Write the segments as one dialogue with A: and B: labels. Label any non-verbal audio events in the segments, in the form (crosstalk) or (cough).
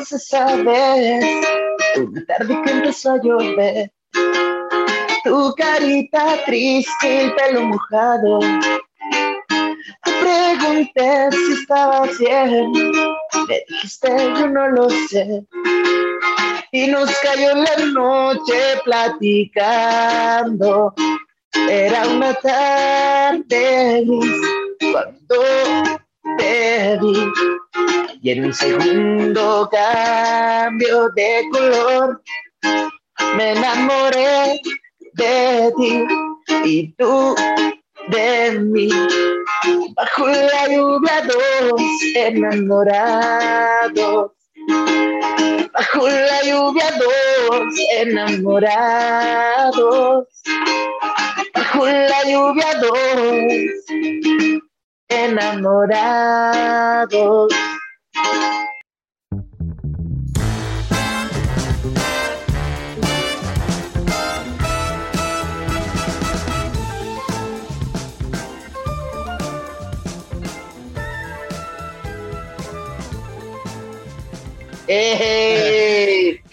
A: esa vez, una tarde que empezó a llover. Tu carita triste, el pelo mojado. Te pregunté si estabas bien, me dijiste yo no lo sé. Y nos cayó la noche platicando. Era una tarde cuando te vi y en un segundo cambio de color me enamoré de ti y tú de mí. Bajo la lluvia dos enamorados. Bajo la lluvia dos enamorados. Bajo la lluvia dos enamorados.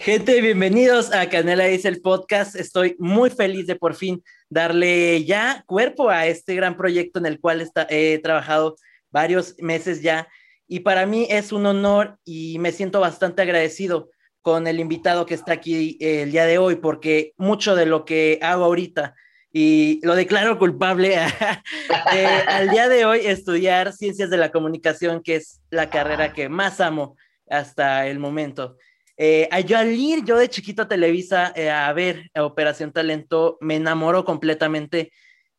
B: Gente, bienvenidos a Canela Dice el podcast. Estoy muy feliz de por fin darle ya cuerpo a este gran proyecto en el cual he trabajado varios meses ya. Y para mí es un honor y me siento bastante agradecido con el invitado que está aquí eh, el día de hoy, porque mucho de lo que hago ahorita y lo declaro culpable (laughs) eh, al día de hoy estudiar ciencias de la comunicación, que es la carrera que más amo hasta el momento. Eh, yo al ir yo de chiquito a Televisa eh, a ver Operación Talento, me enamoró completamente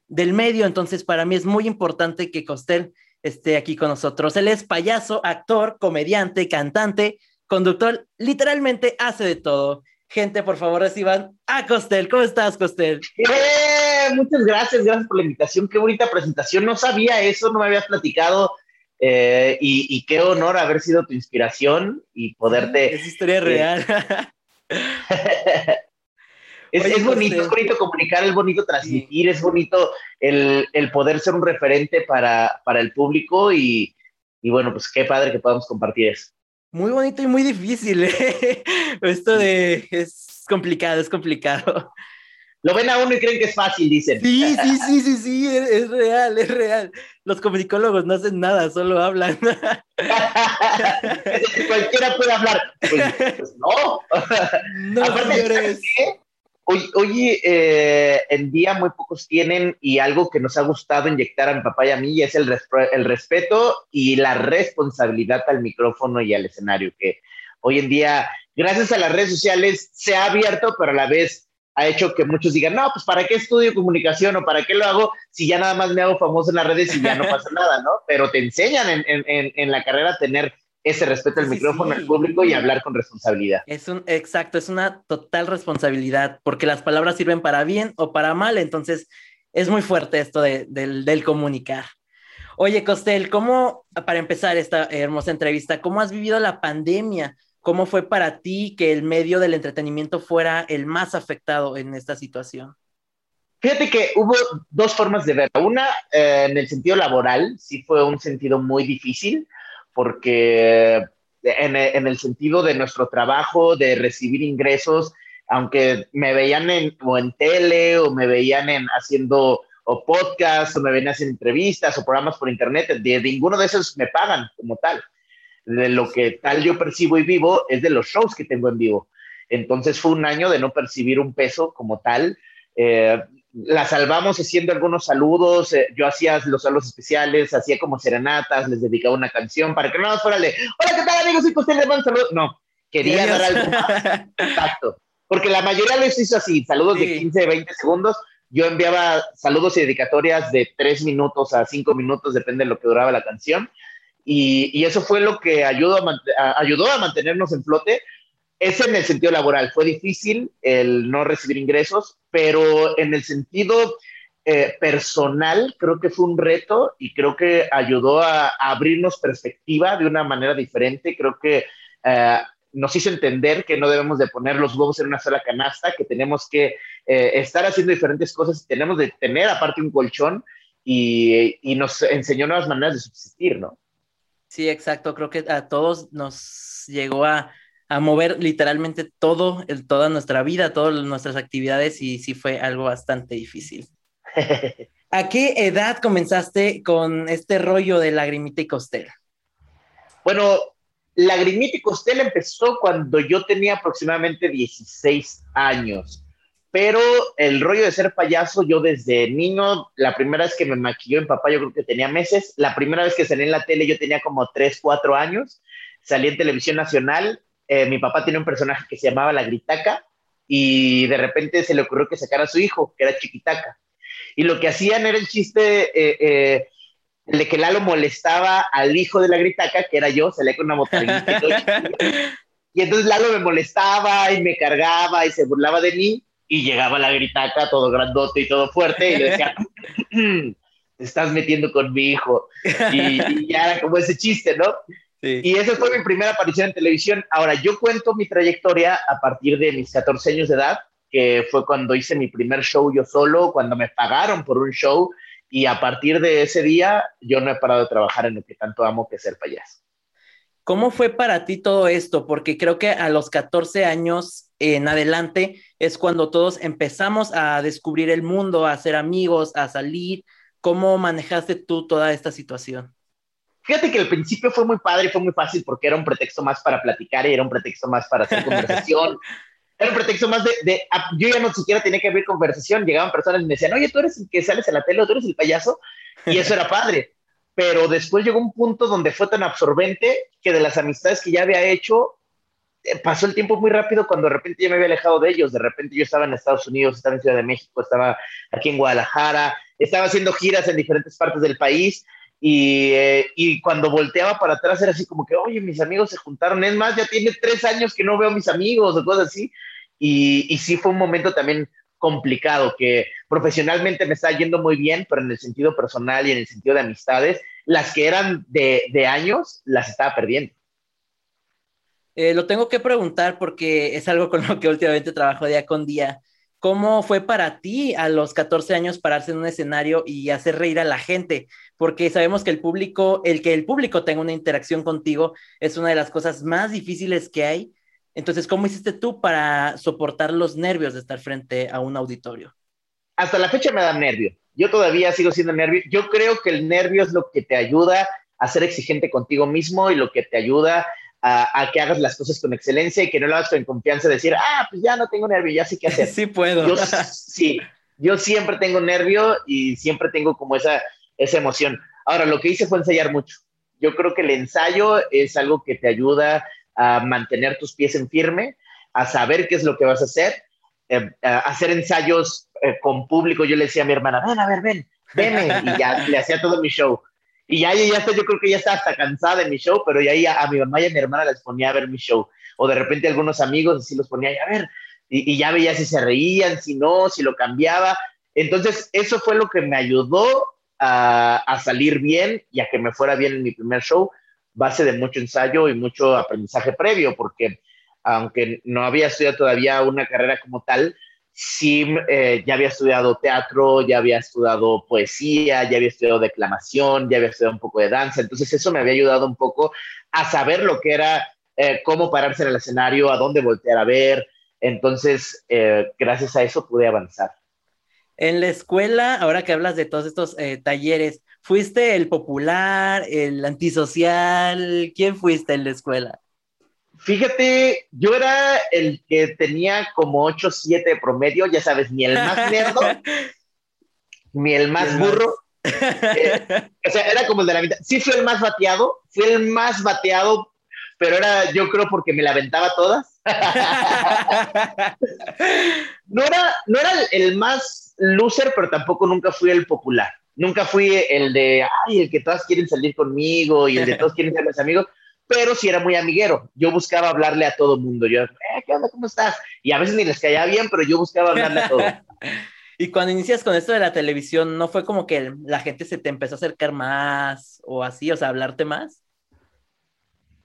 B: del medio, entonces para mí es muy importante que Costel esté aquí con nosotros. Él es payaso, actor, comediante, cantante, conductor, literalmente hace de todo. Gente, por favor, reciban a Costel. ¿Cómo estás, Costel?
A: Eh, muchas gracias, gracias por la invitación. Qué bonita presentación. No sabía eso, no me habías platicado eh, y, qué honor haber sido tu inspiración y poderte...
B: Es historia eh, real. (laughs)
A: es, bonito, es bonito comunicar, es bonito transmitir, es bonito el, poder ser un referente para, el público y, bueno, pues qué padre que podamos compartir eso.
B: Muy bonito y muy difícil. (laughs) ¿eh? Esto de es complicado, es complicado.
A: Lo ven a uno y creen que es fácil, dicen.
B: Sí, sí, sí, sí, sí, es, real, es real. Los comunicólogos no hacen nada, solo hablan. (laughs) (laughs)
A: Cualquiera puede hablar. Pues, pues no. No, Aparte, Hoy, hoy eh, en día muy pocos tienen y algo que nos ha gustado inyectar a mi papá y a mí es el, el respeto y la responsabilidad al micrófono y al escenario, que hoy en día, gracias a las redes sociales, se ha abierto, pero a la vez ha hecho que muchos digan, no, pues ¿para qué estudio comunicación o para qué lo hago si ya nada más me hago famoso en las redes y ya no pasa (laughs) nada, ¿no? Pero te enseñan en, en, en la carrera a tener ese respeto al micrófono, al público y hablar con responsabilidad.
B: Es un, exacto, es una total responsabilidad, porque las palabras sirven para bien o para mal, entonces es muy fuerte esto de, del, del comunicar. Oye, Costel, ¿cómo, para empezar esta hermosa entrevista, cómo has vivido la pandemia? ¿Cómo fue para ti que el medio del entretenimiento fuera el más afectado en esta situación?
A: Fíjate que hubo dos formas de verlo. Una, eh, en el sentido laboral, sí fue un sentido muy difícil, porque en, en, el sentido de nuestro trabajo, de recibir ingresos, aunque me veían en, o en tele o me veían en, haciendo o podcast o me veían haciendo entrevistas o programas por internet, de ninguno de esos me pagan como tal de lo que tal yo percibo y vivo es de los shows que tengo en vivo. Entonces fue un año de no percibir un peso como tal. Eh, la salvamos haciendo algunos saludos, eh, yo hacía los saludos especiales, hacía como serenatas, les dedicaba una canción para que no más fuera de, hola, ¿qué tal amigos? Y pues les mando saludos. No, quería dar algo más. (laughs) Exacto. Porque la mayoría lo hizo así, saludos de 15, 20 segundos. Yo enviaba saludos y dedicatorias de 3 minutos a 5 minutos, depende de lo que duraba la canción. Y, eso fue lo que ayudó a, ayudó a mantenernos en flote. Es en el sentido laboral, fue difícil el no recibir ingresos, pero en el sentido eh, personal creo que fue un reto y creo que ayudó a, abrirnos perspectiva de una manera diferente. Creo que eh, nos hizo entender que no debemos de poner los huevos en una sola canasta, que tenemos que eh, estar haciendo diferentes cosas tenemos de tener aparte un colchón y, y nos enseñó nuevas maneras de subsistir, ¿no?
B: Sí, exacto. Creo que a todos nos llegó a, a mover literalmente todo, el, toda nuestra vida, todas nuestras actividades y sí fue algo bastante difícil. (laughs) ¿A qué edad comenzaste con este rollo de lagrimita y costel?
A: Bueno, lagrimita y costel empezó cuando yo tenía aproximadamente 16 años, pero el rollo de ser payaso, yo desde niño, la primera vez que me maquilló en papá, yo creo que tenía meses, la primera vez que salí en la tele, yo tenía como 3, 4 años, salí en televisión nacional eh, mi papá tiene un personaje que se llamaba La Gritaca y de repente se le ocurrió que sacara a su hijo, que era Chiquitaca. Y lo que hacían era el chiste eh, eh, de que Lalo molestaba al hijo de La Gritaca, que era yo, salía con una motarita (laughs) y, entonces Lalo me molestaba y me cargaba y se burlaba de mí y llegaba La Gritaca todo grandote y todo fuerte y le decía, te estás metiendo con mi hijo. Y, y ya era como ese chiste, ¿no? Y esa fue mi primera aparición en televisión. Ahora, yo cuento mi trayectoria a partir de mis 14 años de edad, que fue cuando hice mi primer show yo solo, cuando me pagaron por un show, y a partir de ese día yo no he parado de trabajar en lo que tanto amo, que es ser payaso.
B: ¿Cómo fue para ti todo esto? Porque creo que a los 14 años en adelante es cuando todos empezamos a descubrir el mundo, a ser amigos, a salir. ¿Cómo manejaste tú toda esta situación?
A: Fíjate que al principio fue muy padre y fue muy fácil porque era un pretexto más para platicar y era un pretexto más para hacer conversación. (laughs) era un pretexto más de, yo ya no siquiera tenía que abrir conversación, llegaban personas y me decían, oye, tú eres el que sales en la tele, tú eres el payaso, y eso era padre. Pero después llegó un punto donde fue tan absorbente que de las amistades que ya había hecho, eh, pasó el tiempo muy rápido cuando de repente ya me había alejado de ellos, de repente yo estaba en Estados Unidos, estaba en Ciudad de México, estaba aquí en Guadalajara, estaba haciendo giras en diferentes partes del país y, eh, y, cuando volteaba para atrás era así como que, oye, mis amigos se juntaron. Es más, ya tiene tres años que no veo a mis amigos o cosas así. Y, y sí fue un momento también complicado, que profesionalmente me está yendo muy bien, pero en el sentido personal y en el sentido de amistades, las que eran de, de años, las estaba perdiendo.
B: Eh, lo tengo que preguntar porque es algo con lo que últimamente trabajo día con día. ¿Cómo fue para ti a los 14 años pararse en un escenario y hacer reír a la gente? Porque sabemos que el público, el que el público tenga una interacción contigo es una de las cosas más difíciles que hay. Entonces, ¿cómo hiciste tú para soportar los nervios de estar frente a un auditorio?
A: Hasta la fecha me da nervio. Yo todavía sigo siendo nervio. Yo creo que el nervio es lo que te ayuda a ser exigente contigo mismo y lo que te ayuda a, que hagas las cosas con excelencia y que no lo hagas con confianza, decir, ah, pues ya no tengo nervio, ya sé qué hacer. (laughs)
B: Sí puedo.
A: Yo, (laughs) sí, yo siempre tengo nervio y siempre tengo como esa, esa emoción. Ahora, lo que hice fue ensayar mucho. Yo creo que el ensayo es algo que te ayuda a mantener tus pies en firme, a saber qué es lo que vas a hacer, eh, a hacer ensayos eh, con público. Yo le decía a mi hermana, ven, a ver, ven, ven, (laughs) y ya le hacía todo mi show. Y ya, ya está, yo creo que ya está hasta cansada de mi show, pero ya, ya a mi mamá y a mi hermana les ponía a ver mi show. O de repente algunos amigos así los ponía a ver. Y, ya veía si se reían, si no, si lo cambiaba. Entonces, eso fue lo que me ayudó a, a, salir bien y a que me fuera bien en mi primer show, base de mucho ensayo y mucho aprendizaje previo, porque aunque no había estudiado todavía una carrera como tal, sí eh, ya había estudiado teatro, ya había estudiado poesía, ya había estudiado declamación, ya había estudiado un poco de danza, entonces eso me había ayudado un poco a saber lo que era, eh, cómo pararse en el escenario, a dónde voltear a ver, entonces eh, gracias a eso pude avanzar.
B: En la escuela, ahora que hablas de todos estos talleres, ¿fuiste el popular, el antisocial? ¿Quién fuiste en la escuela?
A: Fíjate, yo era el que tenía como 8 7 de promedio, ya sabes, ni el más nerdo, (laughs) ni el más burro. Eh, o sea, era como el de la mitad. Sí fui el más bateado, fui el más bateado, pero era, yo creo, porque me la aventaba todas. (laughs) no, era, no era el más loser, pero tampoco nunca fui el popular. Nunca fui el de, ay, el que todas quieren salir conmigo y el de todos quieren ser mis amigos pero sí era muy amiguero. Yo buscaba hablarle a todo mundo. Yo, eh, ¿qué onda? ¿Cómo estás? Y a veces ni les caía bien, pero yo buscaba hablarle a todo. (laughs)
B: y cuando inicias con esto de la televisión, ¿no fue como que la gente se te empezó a acercar más o así, o sea, hablarte más?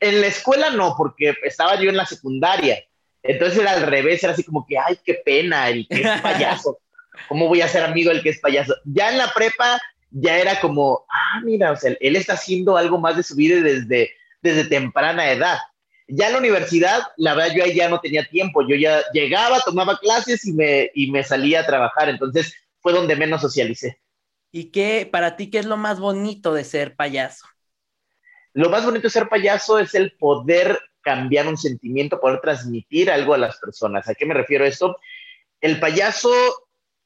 A: En la escuela no, porque estaba yo en la secundaria. Entonces era al revés, era así como que, ay, qué pena, el que es (laughs) payaso. ¿Cómo voy a ser amigo del que es payaso? Ya en la prepa ya era como, ah, mira, o sea, él está haciendo algo más de su vida desde desde temprana edad. Ya en la universidad, la verdad, yo ahí ya no tenía tiempo. Yo ya llegaba, tomaba clases y me, y me salía a trabajar. Entonces fue donde menos socialicé.
B: ¿Y qué, para ti, qué es lo más bonito de ser payaso?
A: Lo más bonito de ser payaso es el poder cambiar un sentimiento, poder transmitir algo a las personas. ¿A qué me refiero esto? El payaso,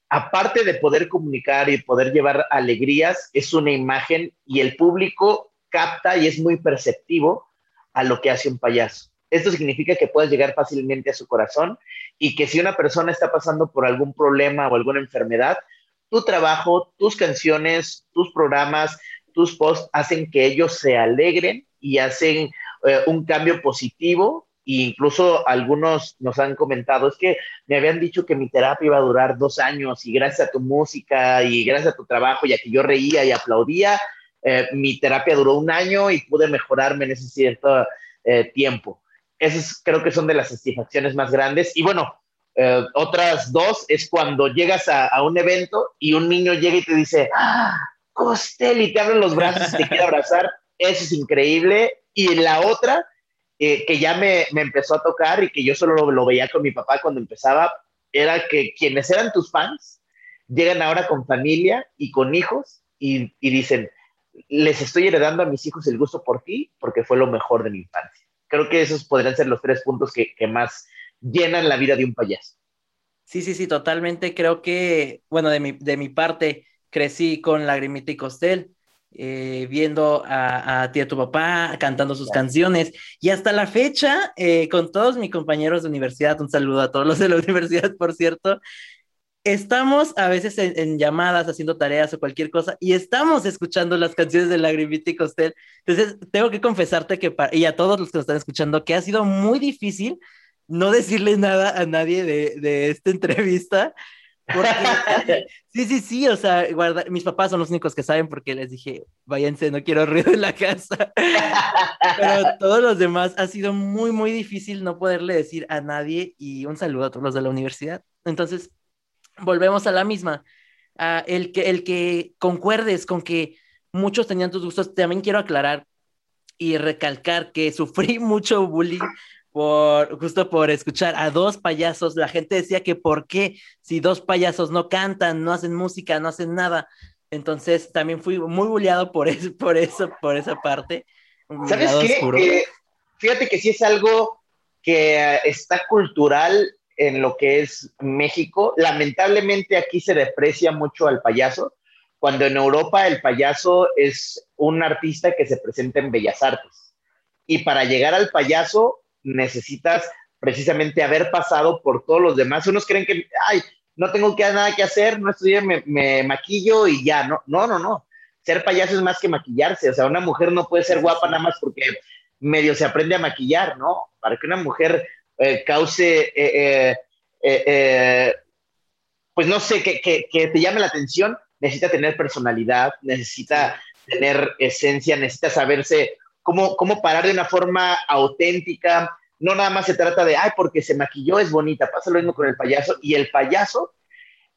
A: aparte de poder comunicar y poder llevar alegrías, es una imagen y el público capta y es muy perceptivo a lo que hace un payaso. Esto significa que puedes llegar fácilmente a su corazón y que si una persona está pasando por algún problema o alguna enfermedad, tu trabajo, tus canciones, tus programas, tus posts hacen que ellos se alegren y hacen eh, un cambio positivo. E incluso algunos nos han comentado, es que me habían dicho que mi terapia iba a durar dos años y gracias a tu música y gracias a tu trabajo, ya que yo reía y aplaudía, eh, mi terapia duró un año y pude mejorarme en ese cierto eh, tiempo. Esas creo que son de las satisfacciones más grandes. Y bueno, eh, otras dos es cuando llegas a, un evento y un niño llega y te dice, ¡Ah, Costel, y te abre los brazos y te quiere abrazar. (laughs) Eso es increíble. Y la otra, que ya me, me, empezó a tocar y que yo solo lo, lo veía con mi papá cuando empezaba, era que quienes eran tus fans llegan ahora con familia y con hijos y, y dicen, les estoy heredando a mis hijos el gusto por ti porque fue lo mejor de mi infancia. Creo que esos podrían ser los tres puntos que, más llenan la vida de un payaso.
B: Sí, sí, sí, totalmente. Creo que, bueno, de mi, de mi parte, crecí con Lagrimita y Costel, eh, viendo a, a, ti, a tu papá, cantando sus canciones. Y hasta la fecha, eh, con todos mis compañeros de universidad, un saludo a todos los de la (laughs) universidad, por cierto, estamos a veces en, llamadas haciendo tareas o cualquier cosa y estamos escuchando las canciones de Lagrimita y Costel. Entonces, tengo que confesarte que, y a todos los que nos están escuchando, que ha sido muy difícil no decirle nada a nadie de, de esta entrevista. Porque, (laughs) sí, sí, sí, o sea, guarda, mis papás son los únicos que saben porque les dije, váyanse, no quiero ruido en la casa. Pero todos los demás ha sido muy, muy difícil no poderle decir a nadie y un saludo a todos los de la universidad. Entonces, volvemos a la misma. el, que, el que concuerdes con que muchos tenían tus gustos, también quiero aclarar y recalcar que (laughs) sufrí mucho bullying por justo por escuchar a dos payasos. La gente decía que por qué si dos payasos no cantan, no hacen música, no hacen nada. Entonces también fui muy bulleado por eso, por eso, por esa parte.
A: ¿Sabes qué? fíjate que sí es algo que está cultural en lo que es México. Lamentablemente aquí se deprecia mucho al payaso, cuando en Europa el payaso es un artista que se presenta en Bellas Artes. Y para llegar al payaso necesitas precisamente haber pasado por todos los demás. Unos creen que, ay, no tengo que, nada que hacer, no estudié, me, me maquillo y ya. No, no, no, no. Ser payaso es más que maquillarse. O sea, una mujer no puede ser guapa nada más porque medio se aprende a maquillar, ¿no? Para que una mujer eh, cause, eh, eh, pues no sé, que, que, te llame la atención, necesita tener personalidad, necesita tener esencia, necesita saberse cómo, cómo parar de una forma auténtica. No nada más se trata de, ay, porque se maquilló, es bonita. Pasa lo mismo con el payaso. Y el payaso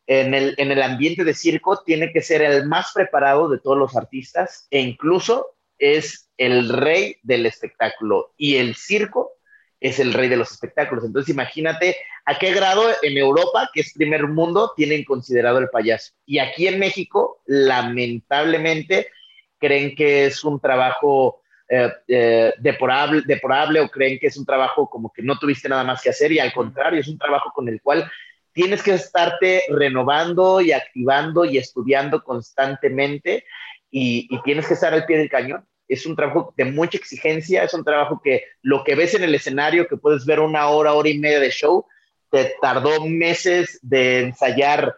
A: en el, en el ambiente de circo tiene que ser el más preparado de todos los artistas e incluso es el rey del espectáculo. Y el circo es el rey de los espectáculos. Entonces imagínate a qué grado en Europa, que es primer mundo, tienen considerado el payaso. Y aquí en México, lamentablemente, creen que es un trabajo eh, eh, deporable, deporable o creen que es un trabajo como que no tuviste nada más que hacer y al contrario, es un trabajo con el cual tienes que estarte renovando y activando y estudiando constantemente y, y tienes que estar al pie del cañón es un trabajo de mucha exigencia, es un trabajo que lo que ves en el escenario, que puedes ver una hora, hora y media de show, te tardó meses de ensayar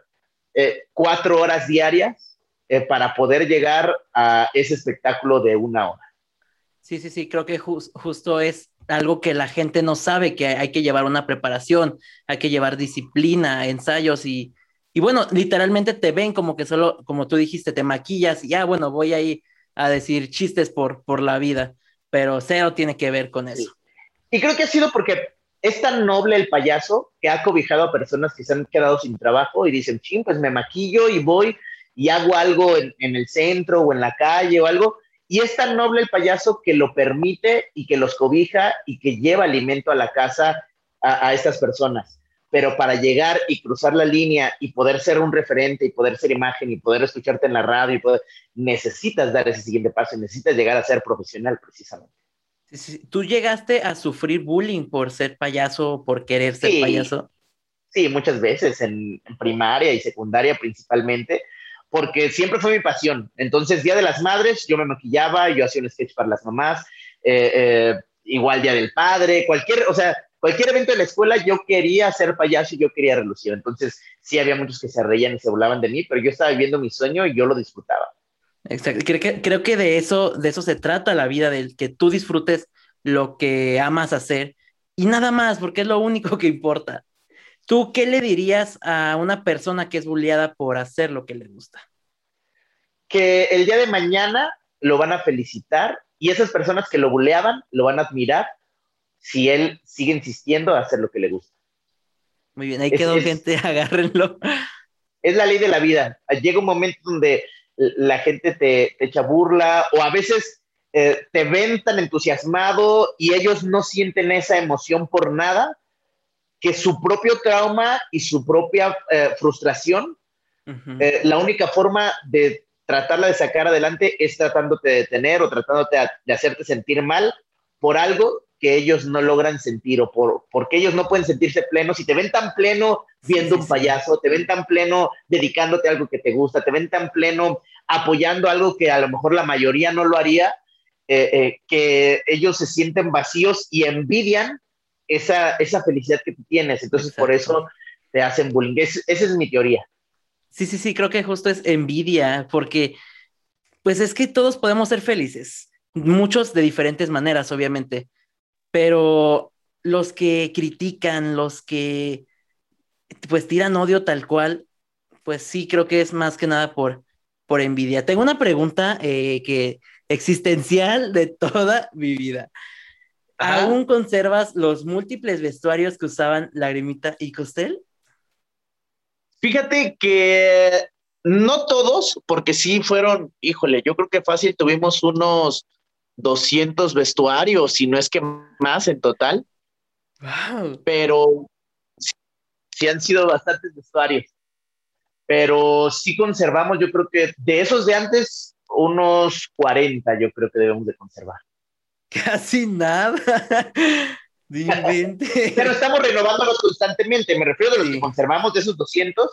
A: eh, cuatro horas diarias eh, para poder llegar a ese espectáculo de una hora.
B: Sí, sí, sí, creo que justo es algo que la gente no sabe, que hay que llevar una preparación, hay que llevar disciplina, ensayos y, y bueno, literalmente te ven como que solo, como tú dijiste, te maquillas y ya, bueno, voy ahí a decir chistes por, por la vida, pero cero tiene que ver con eso.
A: Y creo que ha sido porque es tan noble el payaso que ha cobijado a personas que se han quedado sin trabajo y dicen, ching, pues me maquillo y voy y hago algo en, el centro o en la calle o algo. y es tan noble el payaso que lo permite y que los cobija y que lleva alimento a la casa a, estas personas. Pero para llegar y cruzar la línea y poder ser un referente y poder ser imagen y poder escucharte en la radio y poder, necesitas dar ese siguiente paso, necesitas llegar a ser profesional precisamente.
B: ¿Tú llegaste a sufrir bullying por ser payaso, por querer ser payaso?
A: Sí, muchas veces, en, primaria y secundaria principalmente, porque siempre fue mi pasión. Entonces, Día de las Madres, yo me maquillaba, yo hacía un sketch para las mamás, eh, eh, igual Día del Padre, cualquier, o sea, cualquier evento de la escuela, yo quería ser payaso y yo quería relucir. Entonces, sí había muchos que se reían y se burlaban de mí, pero yo estaba viviendo mi sueño y yo lo disfrutaba.
B: Exacto. Creo que, creo que de eso, de eso se trata la vida, del que tú disfrutes lo que amas hacer y nada más, porque es lo único que importa. ¿Tú qué le dirías a una persona que es bulliada por hacer lo que le gusta?
A: Que el día de mañana lo van a felicitar y esas personas que lo bulleaban lo van a admirar si él sigue insistiendo a hacer lo que le gusta.
B: Muy bien, ahí quedó gente, (laughs) agárrenlo.
A: Es la ley de la vida. Llega un momento donde la gente te, echa burla o a veces eh, te ven tan entusiasmado y ellos no sienten esa emoción por nada que su propio trauma y su propia eh, frustración, eh, la única forma de tratarla de sacar adelante es tratándote de detener o tratándote de hacerte sentir mal por algo que ellos no logran sentir o por, porque ellos no pueden sentirse plenos y te ven tan pleno viendo un payaso, te ven tan pleno dedicándote a algo que te gusta, te ven tan pleno apoyando algo que a lo mejor la mayoría no lo haría, eh, que ellos se sienten vacíos y envidian esa, esa felicidad que tú tienes. Entonces, por eso te hacen bullying. esa es mi teoría.
B: Sí, sí, sí, creo que justo es envidia, porque pues es que todos podemos ser felices, muchos de diferentes maneras, obviamente, pero los que critican, los que pues tiran odio tal cual, pues sí, creo que es más que nada por, por envidia. Tengo una pregunta eh, que existencial de toda mi vida. ¿Aún conservas los múltiples vestuarios que usaban Lagrimita y Costel?
A: Fíjate que no todos, porque sí fueron, híjole, yo creo que fácil tuvimos unos 200 vestuarios, si no es que más en total. Wow. Pero sí, han sido bastantes vestuarios. Pero sí conservamos, yo creo que de esos de antes, unos 40 yo creo que debemos de conservar. (laughs)
B: Casi nada. (laughs)
A: Pero estamos renovándolos constantemente. Me refiero a los que conservamos de esos 200.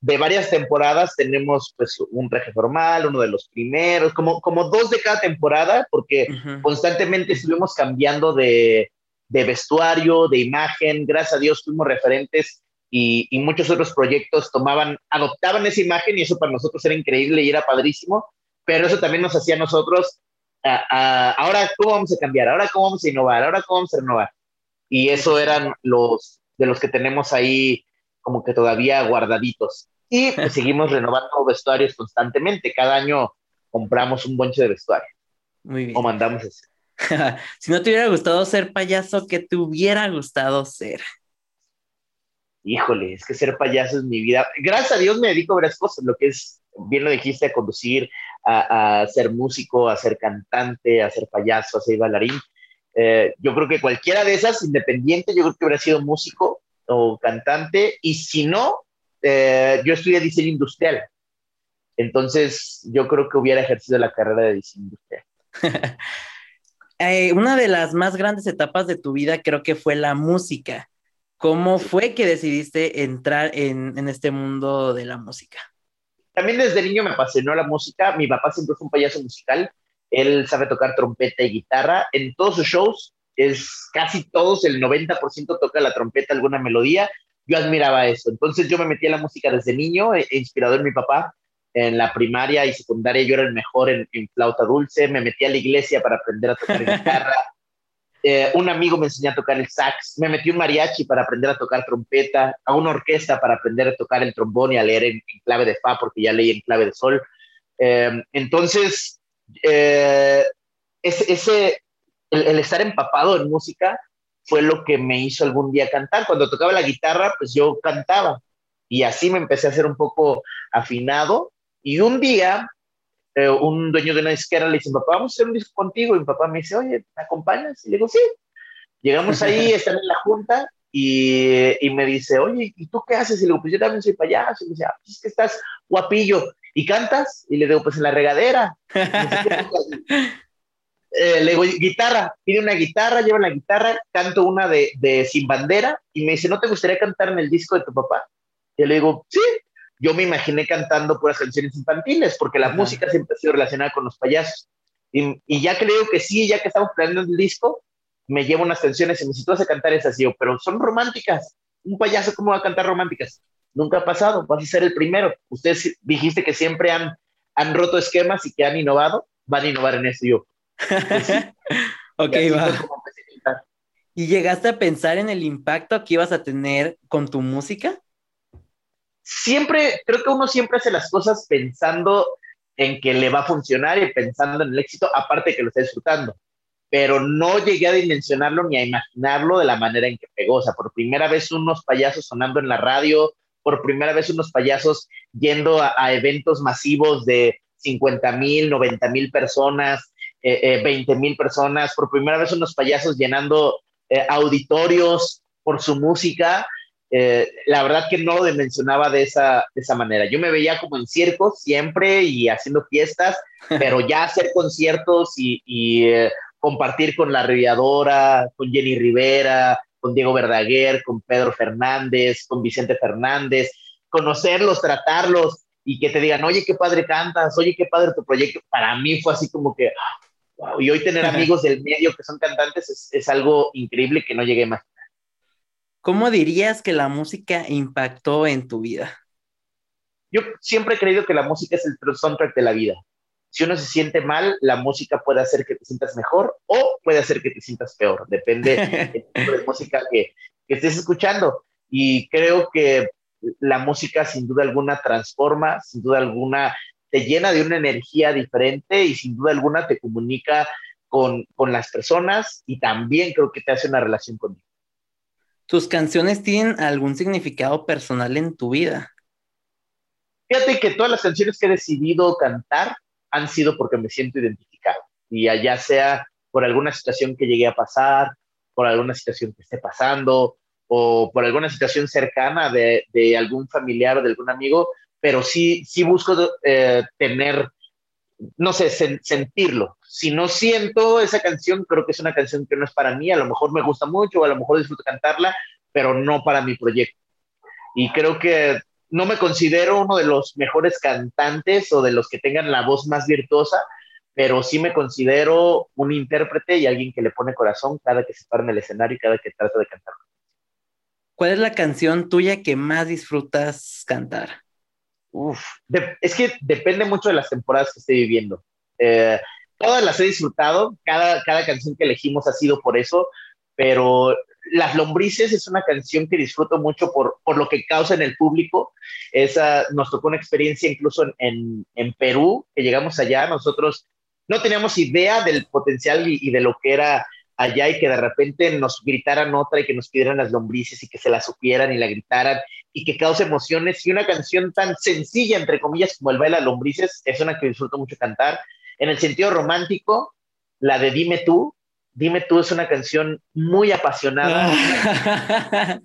A: De varias temporadas tenemos pues un traje formal, uno de los primeros, como, como dos de cada temporada, porque constantemente estuvimos cambiando de, de, vestuario, de imagen. Gracias a Dios fuimos referentes y, y, muchos otros proyectos tomaban, adoptaban esa imagen y eso para nosotros era increíble y era padrísimo, pero eso también nos hacía a nosotros ahora cómo vamos a cambiar, ahora cómo vamos a innovar, ahora cómo vamos a renovar. Y eso eran los de los que tenemos ahí como que todavía guardaditos. Y (laughs) pues, seguimos renovando vestuarios constantemente. Cada año compramos un bonche de vestuario. Muy bien. O mandamos ese. (laughs)
B: si no te hubiera gustado ser payaso, ¿qué te hubiera gustado ser?
A: Híjole, es que ser payaso es mi vida. Gracias a Dios me dedico a varias cosas, lo que es, bien lo dijiste, a conducir, a, ser músico, a ser cantante, a ser payaso, a ser bailarín. Eh, yo creo que cualquiera de esas, independiente, yo creo que hubiera sido músico o cantante, y si no, eh, yo estudié diseño industrial. Entonces, yo creo que hubiera ejercido la carrera de diseño industrial. (laughs)
B: Eh, una de las más grandes etapas de tu vida creo que fue la música. ¿Cómo fue que decidiste entrar en, en este mundo de la música?
A: también desde niño me apasionó la música. Mi papá siempre fue un payaso musical. Él sabe tocar trompeta y guitarra. En todos sus shows, es casi todos, el 90% toca la trompeta, alguna melodía. Yo admiraba eso. Entonces yo me metí a la música desde niño, e, inspirado en mi papá. En la primaria y secundaria yo era el mejor en, en flauta dulce. Me metí a la iglesia para aprender a tocar (laughs) guitarra. Eh, un amigo me enseñó a tocar el sax, me metí un mariachi para aprender a tocar trompeta, a una orquesta para aprender a tocar el trombón y a leer en, clave de fa porque ya leí en clave de sol. Eh, entonces, eh, ese, el, estar empapado en música fue lo que me hizo algún día cantar. Cuando tocaba la guitarra, pues yo cantaba y así me empecé a hacer un poco afinado y un día eh, un dueño de una disquera le dice, papá, vamos a hacer un disco contigo. Y mi papá me dice, oye, ¿me acompañas? Y le digo, sí. Llegamos ahí, (laughs) están en la junta y, y, me dice, oye, ¿y tú qué haces? Y le digo, pues yo también soy payaso. Y me dice, ah, pues es que estás guapillo. ¿Y cantas? Y le digo, pues en la regadera. (laughs) eh, le digo, guitarra, pide una guitarra, lleva la guitarra, canto una de, de, Sin Bandera y me dice, ¿no te gustaría cantar en el disco de tu papá? Y le digo, sí. Yo me imaginé cantando puras canciones infantiles porque la música siempre ha sido relacionada con los payasos. Y, y, ya creo que sí, ya que estamos planeando el disco, me llevo unas canciones y me dice, a cantar esas. Y yo, pero son románticas. Un payaso, ¿cómo va a cantar románticas? Nunca ha pasado, vas a ser el primero. Ustedes dijiste que siempre han, han roto esquemas y que han innovado, van a innovar en eso. Y yo, (laughs)
B: ok, va. ¿Y llegaste a pensar en el impacto que ibas a tener con tu música?
A: Siempre, creo que uno siempre hace las cosas pensando en que le va a funcionar y pensando en el éxito, aparte de que lo está disfrutando. Pero no llegué a dimensionarlo ni a imaginarlo de la manera en que pegó. O sea, por primera vez unos payasos sonando en la radio, por primera vez unos payasos yendo a, a eventos masivos de 50 mil, 90 mil personas, eh, 20 eh, mil personas, por primera vez unos payasos llenando eh, auditorios por su música. Eh, la verdad que no lo dimensionaba de esa, de esa manera. Yo me veía como en circos siempre y haciendo fiestas, (laughs) pero ya hacer conciertos y, y compartir con La Riviadora, con Jenny Rivera, con Diego Verdaguer, con Pedro Fernández, con Vicente Fernández, conocerlos, tratarlos y que te digan, oye, qué padre cantas, oye, qué padre tu proyecto. Para mí fue así como que, y hoy tener amigos del medio que son cantantes es, es algo increíble que no llegué más.
B: ¿Cómo dirías que la música impactó en tu vida?
A: Yo siempre he creído que la música es el soundtrack de la vida. Si uno se siente mal, la música puede hacer que te sientas mejor o puede hacer que te sientas peor. Depende del (laughs) tipo de música que, que estés escuchando. Y creo que la música sin duda alguna transforma, sin duda alguna te llena de una energía diferente y sin duda alguna te comunica con, con las personas y también creo que te hace una relación contigo.
B: ¿Tus canciones tienen algún significado personal en tu vida?
A: Fíjate que todas las canciones que he decidido cantar han sido porque me siento identificado. Y ya sea por alguna situación que llegué a pasar, por alguna situación que esté pasando, o por alguna situación cercana de, de algún familiar o de algún amigo, pero sí, sí busco eh, tener, no sé, sentirlo. Si no siento esa canción, creo que es una canción que no es para mí, a lo mejor me gusta mucho, a lo mejor disfruto cantarla, pero no para mi proyecto. Y creo que no me considero uno de los mejores cantantes o de los que tengan la voz más virtuosa, pero sí me considero un intérprete y alguien que le pone corazón cada que se para en el escenario y cada que trata de cantar.
B: ¿Cuál es la canción tuya que más disfrutas cantar?
A: Es que depende mucho de las temporadas que esté viviendo. Eh, todas las he disfrutado, cada, cada canción que elegimos ha sido por eso, pero Las Lombrices es una canción que disfruto mucho por, por lo que causa en el público. Esa, nos tocó una experiencia incluso en, en, Perú, que llegamos allá, nosotros no teníamos idea del potencial y de lo que era allá y que de repente nos gritaran otra y que nos pidieran las lombrices y que se la supieran y la gritaran y que cause emociones. Y una canción tan sencilla, entre comillas, como el baile de lombrices, es una que disfruto mucho cantar. En el sentido romántico, la de Dime tú, Dime tú es una canción muy apasionada. (laughs)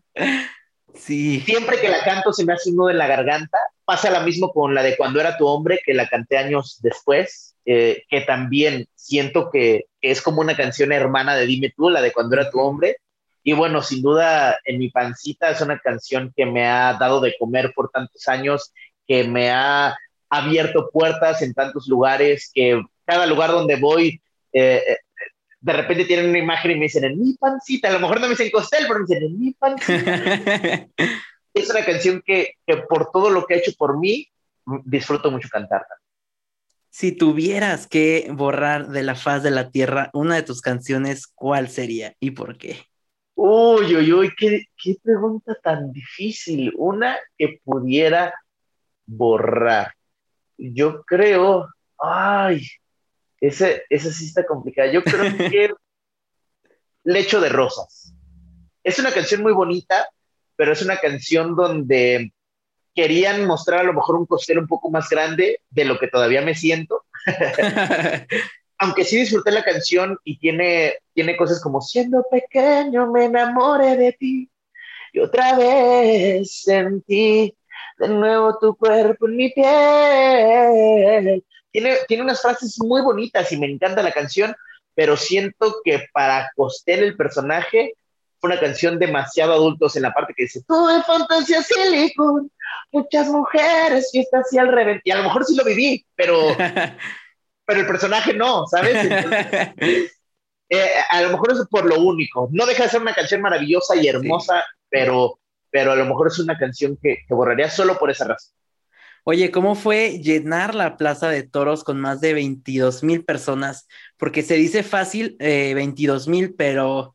B: sí.
A: Siempre que la canto se me hace un nudo en la garganta. Pasa lo mismo con la de Cuando era tu hombre, que la canté años después eh, que también siento que, es como una canción hermana de Dime tú, la de cuando era tu hombre. Y bueno, sin duda, en mi pancita es una canción que me ha dado de comer por tantos años, que me ha abierto puertas en tantos lugares, que cada lugar donde voy, eh, eh, de repente tienen una imagen y me dicen, en mi pancita, a lo mejor no me dicen costel, pero me dicen, en mi pancita. (laughs) es una canción que, que, por todo lo que ha hecho por mí, disfruto mucho cantarla.
B: Si tuvieras que borrar de la faz de la tierra una de tus canciones, ¿cuál sería y por qué?
A: Uy, uy, uy, qué, qué pregunta tan difícil. Una que pudiera borrar. Yo creo, ay, esa, esa sí está complicada. Yo creo (laughs) que Lecho de Rosas. Es una canción muy bonita, pero es una canción donde querían mostrar a lo mejor un costel un poco más grande de lo que todavía me siento. (laughs) Aunque sí disfruté la canción y tiene, tiene cosas como siendo pequeño me enamoré de ti y otra vez sentí de nuevo tu cuerpo en mi piel. Tiene, tiene unas frases muy bonitas y me encanta la canción, pero siento que para Costel el personaje fue una canción demasiado adultos en la parte que dice, tuve fantasía silicon, muchas mujeres, fiestas y al revés. Y a lo mejor sí lo viví, pero, (laughs) pero el personaje no, ¿sabes? (laughs) Eh, a lo mejor es por lo único. No deja de ser una canción maravillosa y hermosa, pero, pero a lo mejor es una canción que, que borraría solo por esa razón.
B: Oye, ¿cómo fue llenar la Plaza de Toros con más de 22 mil personas? Porque se dice fácil eh, 22 mil, pero,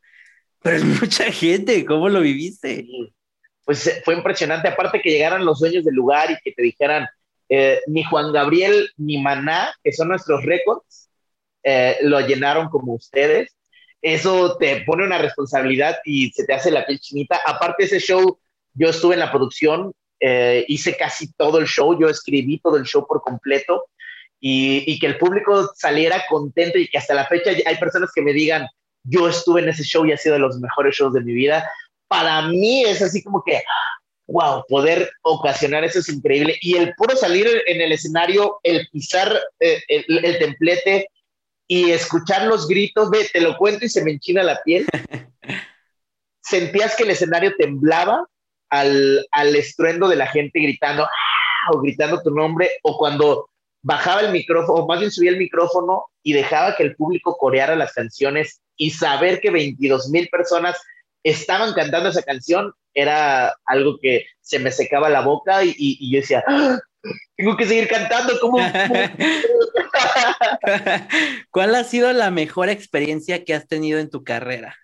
B: pero es mucha gente. ¿Cómo lo viviste?
A: Pues eh, fue impresionante. Aparte que llegaran los dueños del lugar y que te dijeran, eh, ni Juan Gabriel ni Maná, que son nuestros récords, eh, lo llenaron como ustedes. Eso te pone una responsabilidad y se te hace la piel chinita. Aparte ese show, yo estuve en la producción, hice casi todo el show, yo escribí todo el show por completo y, y, que el público saliera contento y que hasta la fecha hay personas que me digan, yo estuve en ese show y ha sido de los mejores shows de mi vida. Para mí es así como que, wow, poder ocasionar eso es increíble. Y el puro salir en el escenario, el pisar eh, el, el, templete, y escuchar los gritos de, te lo cuento y se me enchina la piel. (laughs) Sentías que el escenario temblaba al, al estruendo de la gente gritando, ¡ah! o gritando tu nombre, o cuando bajaba el micrófono, o más bien subía el micrófono y dejaba que el público coreara las canciones y saber que 22 mil personas estaban cantando esa canción era algo que se me secaba la boca y, y, y yo decía, ¡Ah! tengo que seguir cantando, ¿cómo? (laughs)
B: ¿Cuál ha sido la mejor experiencia que has tenido en tu carrera?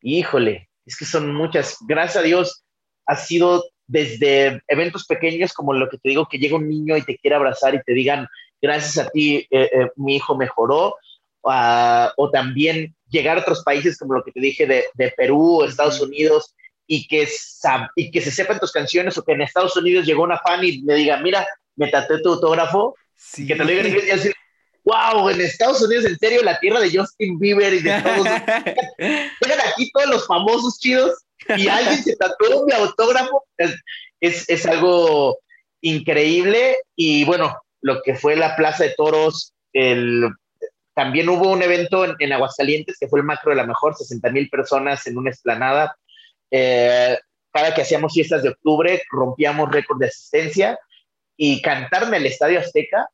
A: Híjole, es que son muchas. Gracias a Dios, ha sido desde eventos pequeños como lo que te digo, que llega un niño y te quiere abrazar y te digan, gracias a ti, eh, eh, mi hijo mejoró, uh, o también llegar a otros países como lo que te dije de, de Perú, Estados Unidos, y que, y que se sepan tus canciones, o que en Estados Unidos llegó una fan y me diga, mira, me tatué tu autógrafo, sí. que te lo digan en inglés wow, en Estados Unidos, en serio, la tierra de Justin Bieber y de todos. Llegan (laughs) aquí todos los famosos chidos y alguien se tatuó mi autógrafo. Es, es, es, algo increíble. Y bueno, lo que fue la Plaza de Toros, el, también hubo un evento en, en, Aguascalientes que fue el macro de la mejor, 60 mil personas en una esplanada. Eh, cada que hacíamos fiestas de octubre, rompíamos récord de asistencia y cantarme el Estadio Azteca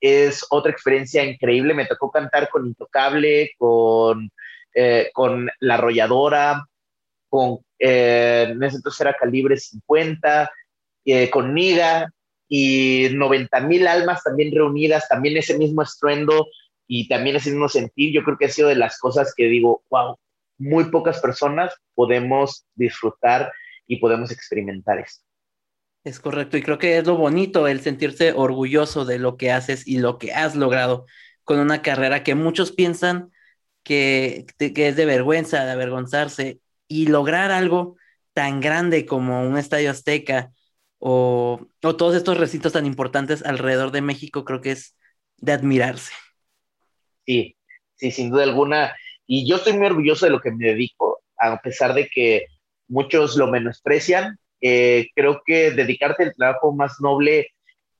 A: es otra experiencia increíble. Me tocó cantar con Intocable, con, eh, con La Arrolladora, con, eh, en ese entonces era Calibre 50, eh, con Niga y 90 mil almas también reunidas, también ese mismo estruendo y también ese mismo sentir. Yo creo que ha sido de las cosas que digo, wow, muy pocas personas podemos disfrutar y podemos experimentar esto.
B: Es correcto, y creo que es lo bonito el sentirse orgulloso de lo que haces y lo que has logrado con una carrera que muchos piensan que, que es de vergüenza, de avergonzarse, y lograr algo tan grande como un estadio azteca o, o todos estos recintos tan importantes alrededor de México, creo que es de admirarse.
A: Sí, sí, sin duda alguna. Y yo estoy muy orgulloso de lo que me dedico, a pesar de que muchos lo menosprecian eh, creo que dedicarte al trabajo más noble,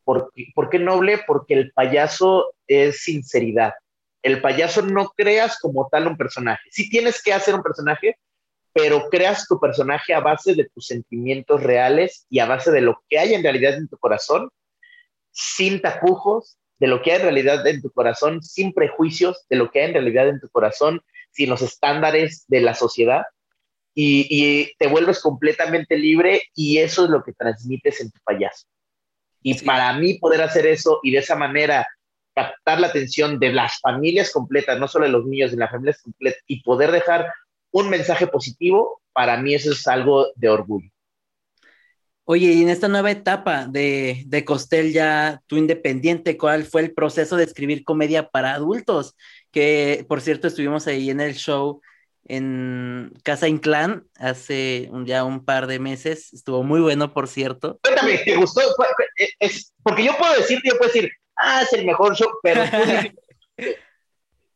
A: ¿por, ¿por qué noble? Porque el payaso es sinceridad. El payaso no creas como tal un personaje. Sí tienes que hacer un personaje, pero creas tu personaje a base de tus sentimientos reales y a base de lo que hay en realidad en tu corazón, sin tapujos, de lo que hay en realidad en tu corazón, sin prejuicios, de lo que hay en realidad en tu corazón, sin los estándares de la sociedad y, y, te vuelves completamente libre y eso es lo que transmites en tu payaso. Y sí. para mí poder hacer eso y de esa manera captar la atención de las familias completas, no solo de los niños, de las familias completas, y poder dejar un mensaje positivo, para mí eso es algo de orgullo.
B: Oye, y en esta nueva etapa de, de Costel ya, tú independiente, ¿cuál fue el proceso de escribir comedia para adultos? Que, por cierto, estuvimos ahí en el show en Casa Inclán hace un, ya un par de meses. Estuvo muy bueno, por cierto.
A: Cuéntame, ¿te gustó? Es, porque yo puedo decir, yo puedo decir, ah, es el mejor show, pero (laughs)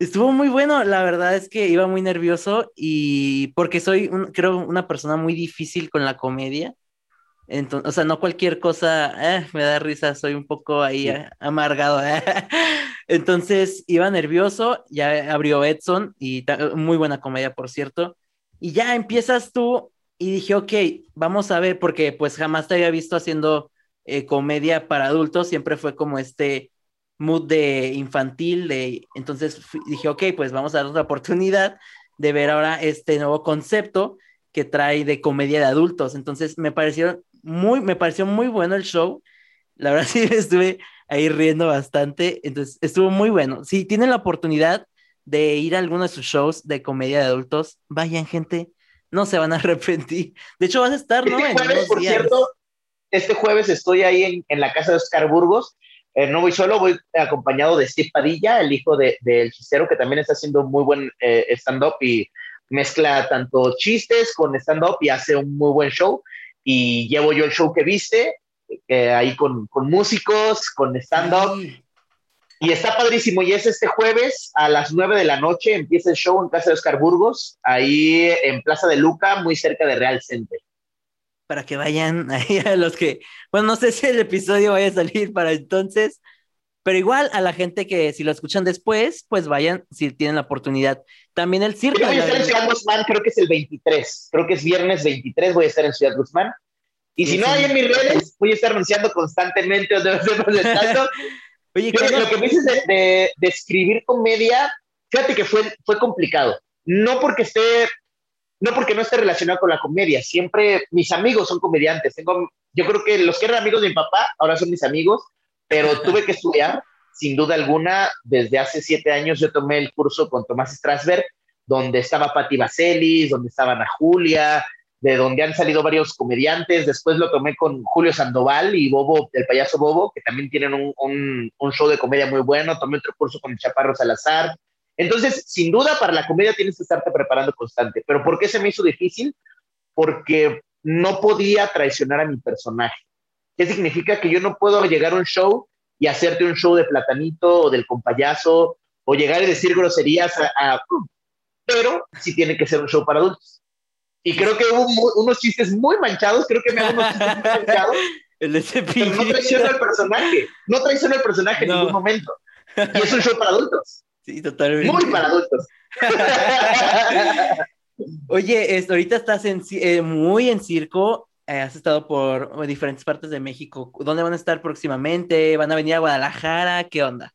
B: Estuvo muy bueno, la verdad es que iba muy nervioso y porque soy, creo, una persona muy difícil con la comedia. Entonces, o sea, no cualquier cosa eh, me da risa, soy un poco ahí eh, amargado. Eh. (laughs) Entonces iba nervioso, ya abrió Edson y muy buena comedia, por cierto. Y ya empiezas tú y dije, ok, vamos a ver, porque pues jamás te había visto haciendo comedia para adultos, siempre fue como este mood de infantil, de, entonces dije, ok, pues vamos a dar otra oportunidad de ver ahora este nuevo concepto que trae de comedia de adultos. Entonces me pareció muy, me pareció muy bueno el show. La verdad (laughs) sí estuve ahí riendo bastante. Entonces estuvo muy bueno. Si tienen la oportunidad de ir a alguno de sus shows de comedia de adultos, vayan gente, no se van a (laughs) arrepentir. De hecho vas a estar, ¿no?
A: Este jueves, por cierto, este jueves estoy ahí en, en la casa de Oscar Burgos eh, no voy solo, voy acompañado de Steve Padilla, el hijo del de, Chistero, que también está haciendo muy buen eh, stand-up y mezcla tanto chistes con stand-up y hace un muy buen show. Y llevo yo el show que viste, eh, ahí con, con, músicos, con stand-up. Y está padrísimo. Y es este jueves a las 9 de la noche, empieza el show en Casa de Oscar Burgos, ahí en Plaza de Luca, muy cerca de Real Center
B: para que vayan (laughs) ahí a los que, bueno, no sé si el episodio vaya a salir para entonces, pero igual a la gente que si lo escuchan después, pues vayan si tienen la oportunidad. También el circo.
A: Yo voy a estar en Ciudad Guzmán, creo que es el 23, creo que es viernes 23, voy a estar en Ciudad Guzmán. Y si no hay en mis redes, voy a estar anunciando constantemente donde (laughs) Oye, lo que me dices de, de, de, escribir comedia, fíjate que fue, fue complicado. No porque esté no porque no esté relacionado con la comedia, siempre mis amigos son comediantes. Tengo, yo creo que los que eran amigos de mi papá ahora son mis amigos, pero tuve que estudiar, sin duda alguna, desde hace siete años yo tomé el curso con Tomás Strasberg, donde estaba Patti Vaselis, donde estaba Ana Julia, de donde han salido varios comediantes. Después lo tomé con Julio Sandoval y Bobo, el payaso Bobo, que también tienen un, un, un show de comedia muy bueno. Tomé otro curso con el Chaparro Salazar. Entonces, sin duda, para la comedia tienes que estarte preparando constante. ¿Pero por qué se me hizo difícil? Porque no podía traicionar a mi personaje. ¿Qué significa? Que yo no puedo llegar a un show y hacerte un show de platanito o del compayazo o llegar y decir groserías a, pero sí tiene que ser un show para adultos. Y creo que hubo unos chistes muy manchados, creo que me hago unos chistes muy (laughs) manchados. pero no traiciona al personaje, no traiciona al personaje en ningún momento. Y es un show para adultos.
B: Sí, totalmente.
A: Muy para adultos. (laughs)
B: Oye, ahorita estás en, eh, muy en circo, eh, has estado por diferentes partes de México. ¿Dónde van a estar próximamente? ¿Van a venir a Guadalajara? ¿Qué onda?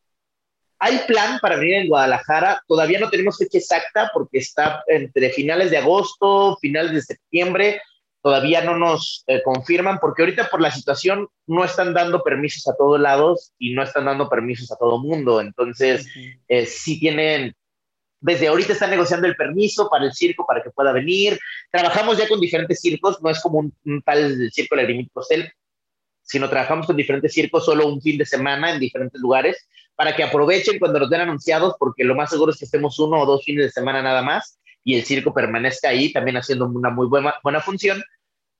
A: Hay plan para venir en Guadalajara. Todavía no tenemos fecha exacta porque está entre finales de agosto, finales de septiembre todavía no nos eh, confirman, porque ahorita por la situación no están dando permisos a todos lados y no están dando permisos a todo mundo. Entonces, eh, sí tienen, desde ahorita están negociando el permiso para el circo, para que pueda venir. Trabajamos ya con diferentes circos, no es como un, tal circo Lagrimit Postel, sino trabajamos con diferentes circos solo un fin de semana en diferentes lugares para que aprovechen cuando nos den anunciados, porque lo más seguro es que estemos uno o dos fines de semana nada más y el circo permanezca ahí también haciendo una muy buena, buena función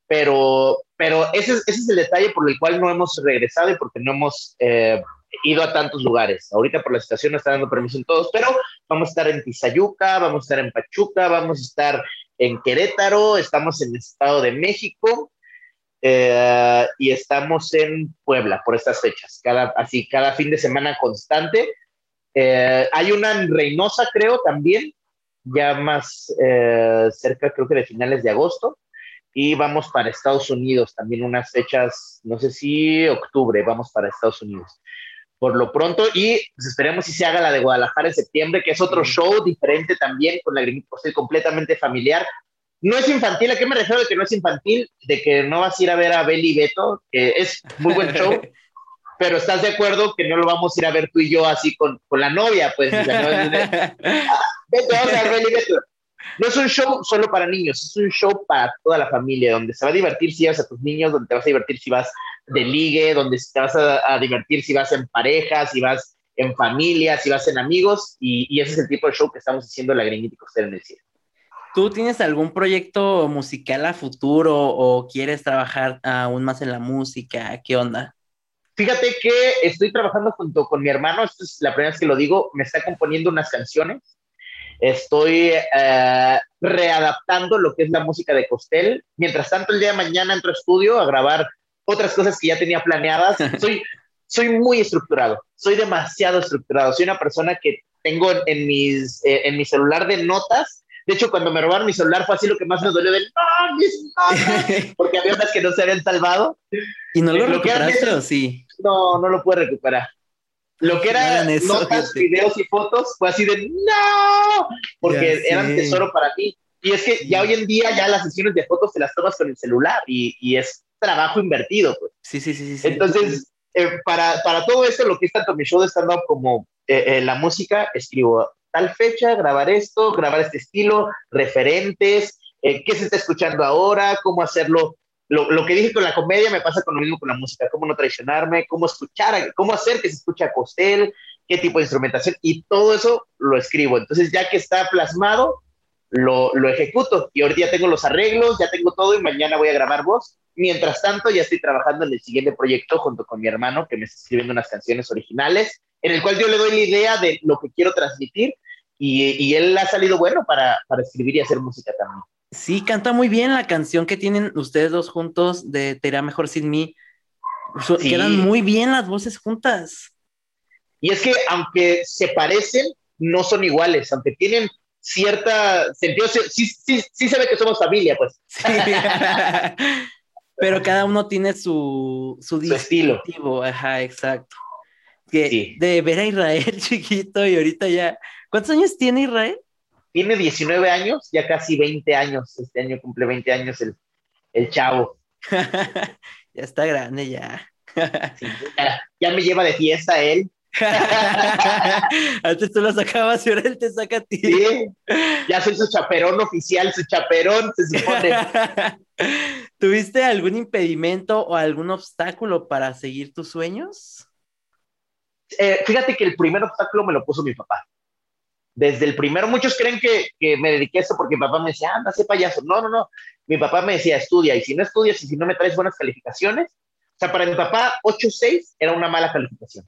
A: pero, pero ese, ese, es el detalle por el cual no hemos regresado y porque no hemos eh, ido a tantos lugares. Ahorita por la situación no está dando permiso en todos, pero vamos a estar en Tizayuca, vamos a estar en Pachuca, vamos a estar en Querétaro, estamos en el Estado de México eh, y estamos en Puebla por estas fechas, cada, así cada fin de semana constante. Eh, hay una en Reynosa, creo, también, ya más cerca, creo que de finales de agosto y vamos para Estados Unidos también unas fechas, no sé si octubre, vamos para Estados Unidos. Por lo pronto, y pues esperemos si se haga la de Guadalajara en septiembre, que es otro show diferente también, con la por ser completamente familiar. No es infantil, ¿a qué me refiero de que no es infantil? De que no vas a ir a ver a Beli y Beto, que es muy buen show, (laughs) pero estás de acuerdo que no lo vamos a ir a ver tú y yo así con, con la novia, pues. O sea, no es de, ah, vete, vamos a ver Beli y Beto no es un show solo para niños, es un show para toda la familia, donde se va a divertir si vas a tus niños, donde te vas a divertir si vas de ligue, donde te vas a, divertir si vas en pareja, si vas en familia, si vas en amigos, y, ese es el tipo de show que estamos haciendo la Grinita y en el cielo.
B: ¿Tú tienes algún proyecto musical a futuro o quieres trabajar aún más en la música? ¿Qué onda?
A: Fíjate que estoy trabajando junto con mi hermano, esta es la primera vez que lo digo, me está componiendo unas canciones. Estoy eh, readaptando lo que es la música de Costel. Mientras tanto, el día de mañana entro a estudio a grabar otras cosas que ya tenía planeadas. (laughs) Soy, soy muy estructurado, soy demasiado estructurado. Soy una persona que tengo en, mis, eh, en mi celular de notas. De hecho, cuando me robaron mi celular fue así lo que más me dolió de ¡No, mis notas! (laughs) Porque había unas que no se habían salvado.
B: ¿Y no lo, recuperaste o sí?
A: No, no lo pude recuperar. Lo que eran notas, videos y fotos fue así de ¡No! Porque eran tesoro para ti. Y es que ya hoy en día ya las sesiones de fotos te las tomas con el celular y, y es trabajo invertido. Pues.
B: Sí, sí, sí, sí.
A: Entonces, eh, para, para, todo esto, lo que es tanto mi show de stand-up como eh, eh, la música, escribo tal fecha, grabar esto, grabar este estilo, referentes, qué se está escuchando ahora, cómo hacerlo lo, lo, que dije con la comedia me pasa con lo mismo con la música, cómo no traicionarme, cómo escuchar, cómo hacer que se escuche a Costel, qué tipo de instrumentación, y todo eso lo escribo. Entonces, ya que está plasmado, lo, lo ejecuto. Y ahorita ya tengo los arreglos, ya tengo todo, y mañana voy a grabar voz. Mientras tanto, ya estoy trabajando en el siguiente proyecto junto con mi hermano, que me está escribiendo unas canciones originales, en el cual yo le doy la idea de lo que quiero transmitir, y, y él ha salido bueno para, para escribir y hacer música también.
B: Sí, canta muy bien la canción que tienen ustedes dos juntos de Te irá mejor sin mí. Quedan muy bien las voces juntas.
A: Y es que aunque se parecen, no son iguales, aunque tienen cierta sentido, sí, sí, sí se ve que somos familia, pues.
B: Pero cada uno tiene su, su,
A: estilo.
B: Ajá, exacto. Que de ver a Israel (laughs) chiquito y ahorita ya. ¿Cuántos años tiene Israel?
A: tiene 19 años, ya casi 20 años, este año cumple 20 años el, el chavo. (laughs)
B: ya está grande ya.
A: ya, me lleva de fiesta él. (laughs)
B: Antes tú lo sacabas y ahora él te saca a ti.
A: Sí, ya soy su chaperón oficial, su chaperón, se supone. (laughs)
B: ¿Tuviste algún impedimento o algún obstáculo para seguir tus sueños?
A: Eh, fíjate que el primer obstáculo me lo puso mi papá desde el primero, muchos creen que, que, me dediqué a esto porque mi papá me decía, anda, sé payaso. No, no, no. Mi papá me decía, estudia, y si no estudias y si no me traes buenas calificaciones, o sea, para mi papá, 8.6 era una mala calificación.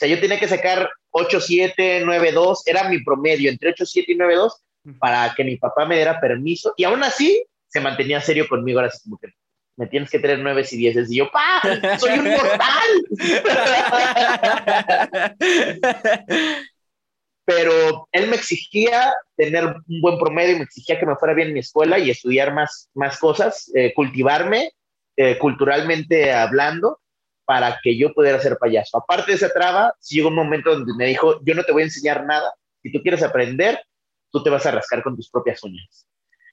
A: O sea, yo tenía que sacar 8.7, 9.2, era mi promedio, entre 8.7 y 9.2, para que mi papá me diera permiso, y aún así se mantenía serio conmigo, ahora sí como que me tienes que tener 9 y 10. Y yo, ¡pa! ¡Soy un mortal! (laughs) pero él me exigía tener un buen promedio, me exigía que me fuera bien en mi escuela y estudiar más, más cosas, eh, cultivarme eh, culturalmente hablando para que yo pudiera ser payaso. Aparte de esa traba, sí llegó un momento donde me dijo, yo no te voy a enseñar nada, si tú quieres aprender, tú te vas a rascar con tus propias uñas.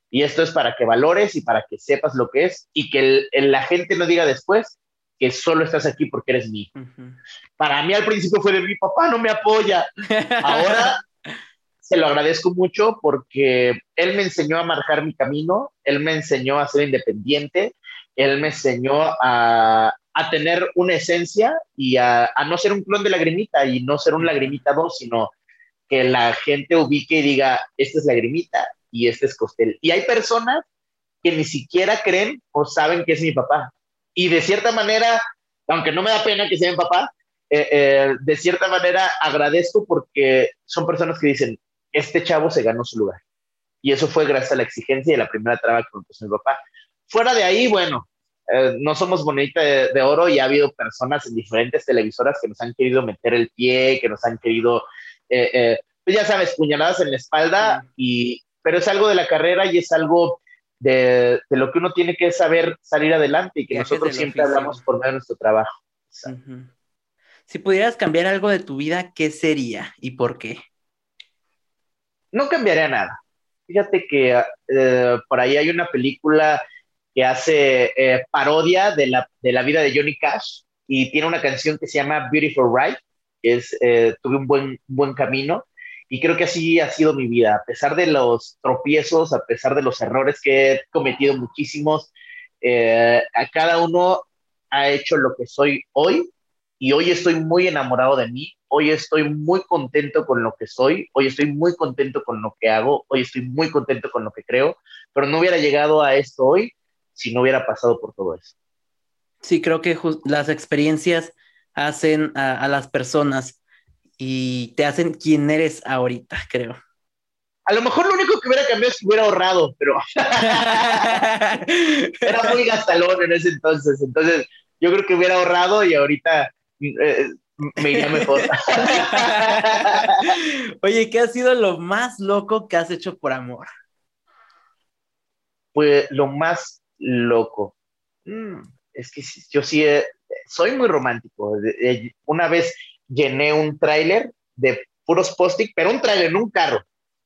A: Y esto es para que valores y para que sepas lo que es y que la gente no diga después, que solo estás aquí porque eres mi Para mí al principio fue de mi papá no me apoya. Ahora (laughs) se lo agradezco mucho porque él me enseñó a marcar mi camino, él me enseñó a ser independiente, él me enseñó a, a tener una esencia y a, a, no ser un clon de lagrimita y no ser un lagrimita dos, sino que la gente ubique y diga, esta es lagrimita y este es costel. Y hay personas que ni siquiera creen o saben que es mi papá y de cierta manera, aunque no me da pena que sea mi papá, eh, eh, de cierta manera agradezco porque son personas que dicen, este chavo se ganó su lugar. Y eso fue gracias a la exigencia y la primera traba que me puso mi papá. Fuera de ahí, bueno, eh, no somos monedita de, oro y ha habido personas en diferentes televisoras que nos han querido meter el pie, que nos han querido, pues ya sabes, puñaladas en la espalda, y, pero es algo de la carrera y es algo de, lo que uno tiene que saber salir adelante y que nosotros siempre hablamos por medio de nuestro trabajo.
B: Si pudieras cambiar algo de tu vida, ¿qué sería y por qué?
A: No cambiaría nada. Fíjate que eh, por ahí hay una película que hace eh, parodia de la, de la, vida de Johnny Cash y tiene una canción que se llama Beautiful Ride, que es eh, Tuve un buen, buen camino y creo que así ha sido mi vida, a pesar de los tropiezos, a pesar de los errores que he cometido muchísimos, eh, a cada uno ha hecho lo que soy hoy y hoy estoy muy enamorado de mí, hoy estoy muy contento con lo que soy, hoy estoy muy contento con lo que hago, hoy estoy muy contento con lo que creo, pero no hubiera llegado a esto hoy si no hubiera pasado por todo eso.
B: Sí, creo que las experiencias hacen a, las personas y te hacen quien eres ahorita, creo.
A: A lo mejor lo único que hubiera cambiado es que hubiera ahorrado, pero (laughs) era muy gastalón en ese entonces. Entonces, yo creo que hubiera ahorrado y ahorita eh, me iría mejor. (laughs)
B: Oye, ¿qué ha sido lo más loco que has hecho por amor?
A: Pues lo más loco. Mm, es que yo sí eh, soy muy romántico. Una vez llené un tráiler de puros post pero un tráiler, no un carro.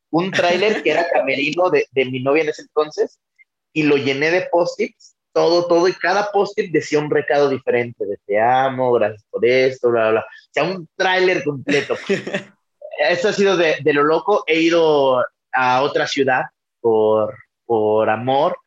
A: Un tráiler que era camerino de, de, mi novia en ese entonces y lo llené de post-its todo, todo, y cada post-it decía un recado diferente, de te amo, gracias por esto, bla, bla, bla. O sea, un tráiler completo. (laughs) Esto ha sido de, de, lo loco. He ido a otra ciudad por, por amor.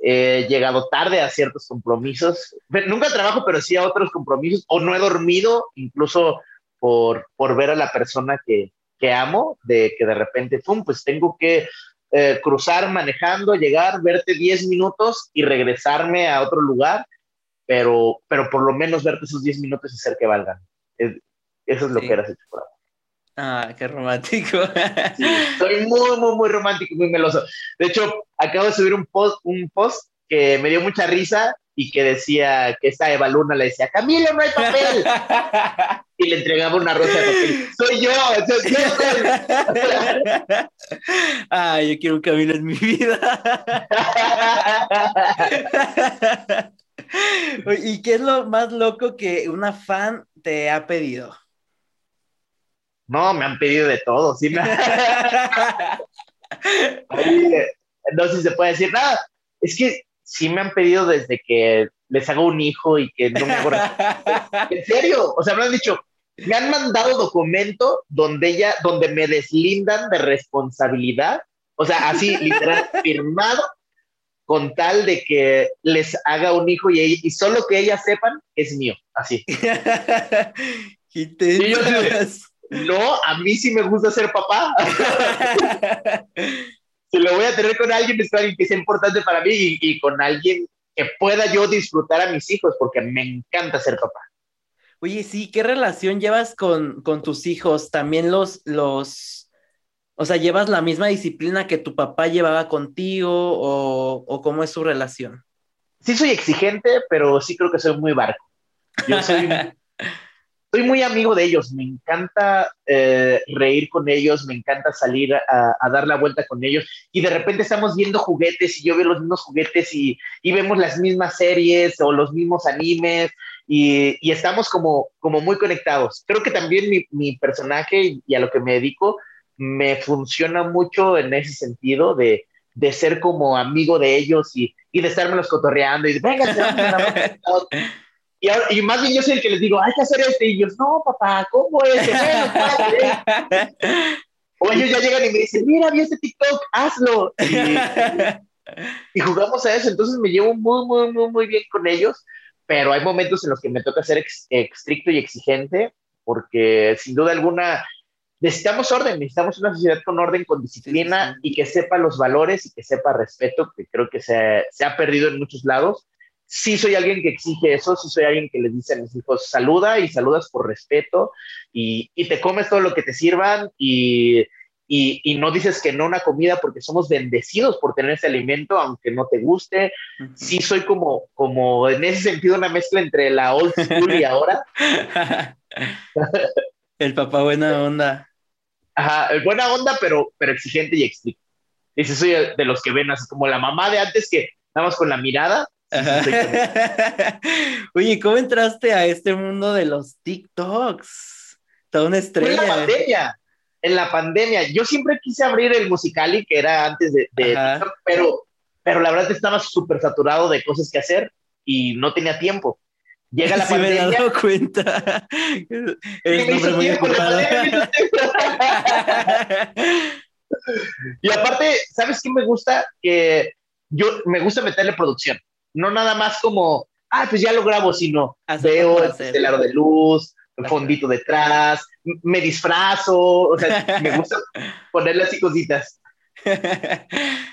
A: He llegado tarde a ciertos compromisos. Nunca trabajo, pero sí a otros compromisos. O no he dormido, incluso por, por ver a la persona que, que amo, de que de repente, pum, pues tengo que eh, cruzar manejando, llegar, verte 10 minutos y regresarme a otro lugar, pero, pero por lo menos verte esos 10 minutos y hacer que valgan. eso es lo que eras hecho por
B: Ah, qué romántico.
A: soy muy, muy, muy romántico, muy meloso. De hecho, acabo de subir un post, un post que me dio mucha risa y que decía que esta Eva Luna le decía, Camilo, no hay papel. (laughs) y le entregaba una rosa de papel. Soy yo, soy yo. (laughs)
B: Ay, yo quiero un Camilo en mi vida. (laughs) ¿Y qué es lo más loco que una fan te ha pedido?
A: No, me han pedido de todo, sí me... no sé si se puede decir nada. Es que sí me han pedido desde que les hago un hijo y que no me hago... (laughs) en serio, o sea, me han dicho, me han mandado documento donde ella, donde me deslindan de responsabilidad, o sea, así (laughs) literal firmado con tal de que les haga un hijo y, y solo que ellas sepan es mío, así. (laughs)
B: y te
A: no, a mí sí me gusta ser papá. Si lo voy a tener con alguien, es alguien que sea importante para mí y, con alguien que pueda yo disfrutar a mis hijos, porque me encanta ser papá.
B: Oye, sí, ¿qué relación llevas con, con tus hijos? También los, los, o sea, ¿llevas la misma disciplina que tu papá llevaba contigo o, o cómo es su relación?
A: Sí soy exigente, pero sí creo que soy muy barco. Yo soy, (laughs) soy muy amigo de ellos, me encanta eh, reír con ellos, me encanta salir a, dar la vuelta con ellos y de repente estamos viendo juguetes y yo veo los mismos juguetes y, vemos las mismas series o los mismos animes y, estamos como, como muy conectados. Creo que también mi, mi, personaje y a lo que me dedico me funciona mucho en ese sentido de, de ser como amigo de ellos y, y de estarme los cotorreando y de, venga, (laughs) Y, y, más bien yo soy el que les digo, hay que hacer este. Y ellos, no, papá, ¿cómo es? o ellos ya llegan y me dicen, mira, vi este TikTok, hazlo. Y, jugamos a eso. Entonces me llevo muy, muy, muy, muy bien con ellos. Pero hay momentos en los que me toca ser estricto y exigente, porque sin duda alguna necesitamos orden, necesitamos una sociedad con orden, con disciplina y que sepa los valores y que sepa respeto, que creo que se, se ha perdido en muchos lados sí soy alguien que exige eso, sí soy alguien que les dice a mis hijos, saluda y saludas por respeto y, y te comes todo lo que te sirvan y, y, y, no dices que no una comida porque somos bendecidos por tener ese alimento, aunque no te guste. Sí soy como, como en ese sentido una mezcla entre la old school y ahora. (laughs)
B: el papá buena onda.
A: Ajá, el buena onda, pero, pero exigente y estricto. Ese soy de los que ven así como la mamá de antes que nada más con la mirada (laughs)
B: Oye, ¿cómo entraste a este mundo de los TikToks? Toda una estrella.
A: en la pandemia. En la pandemia. Yo siempre quise abrir el Musicali, que era antes de, TikTok, pero, pero la verdad estaba súper saturado de cosas que hacer y no tenía tiempo. Llega la (laughs) (laughs) pandemia.
B: me he dado cuenta. muy
A: y aparte, ¿sabes qué me gusta? Que yo me gusta meterle producción no nada más como, ah, pues ya lo grabo, sino veo el aro de luz, el fondito detrás, me disfrazo, o sea, (laughs) me gusta ponerle así cositas. (laughs)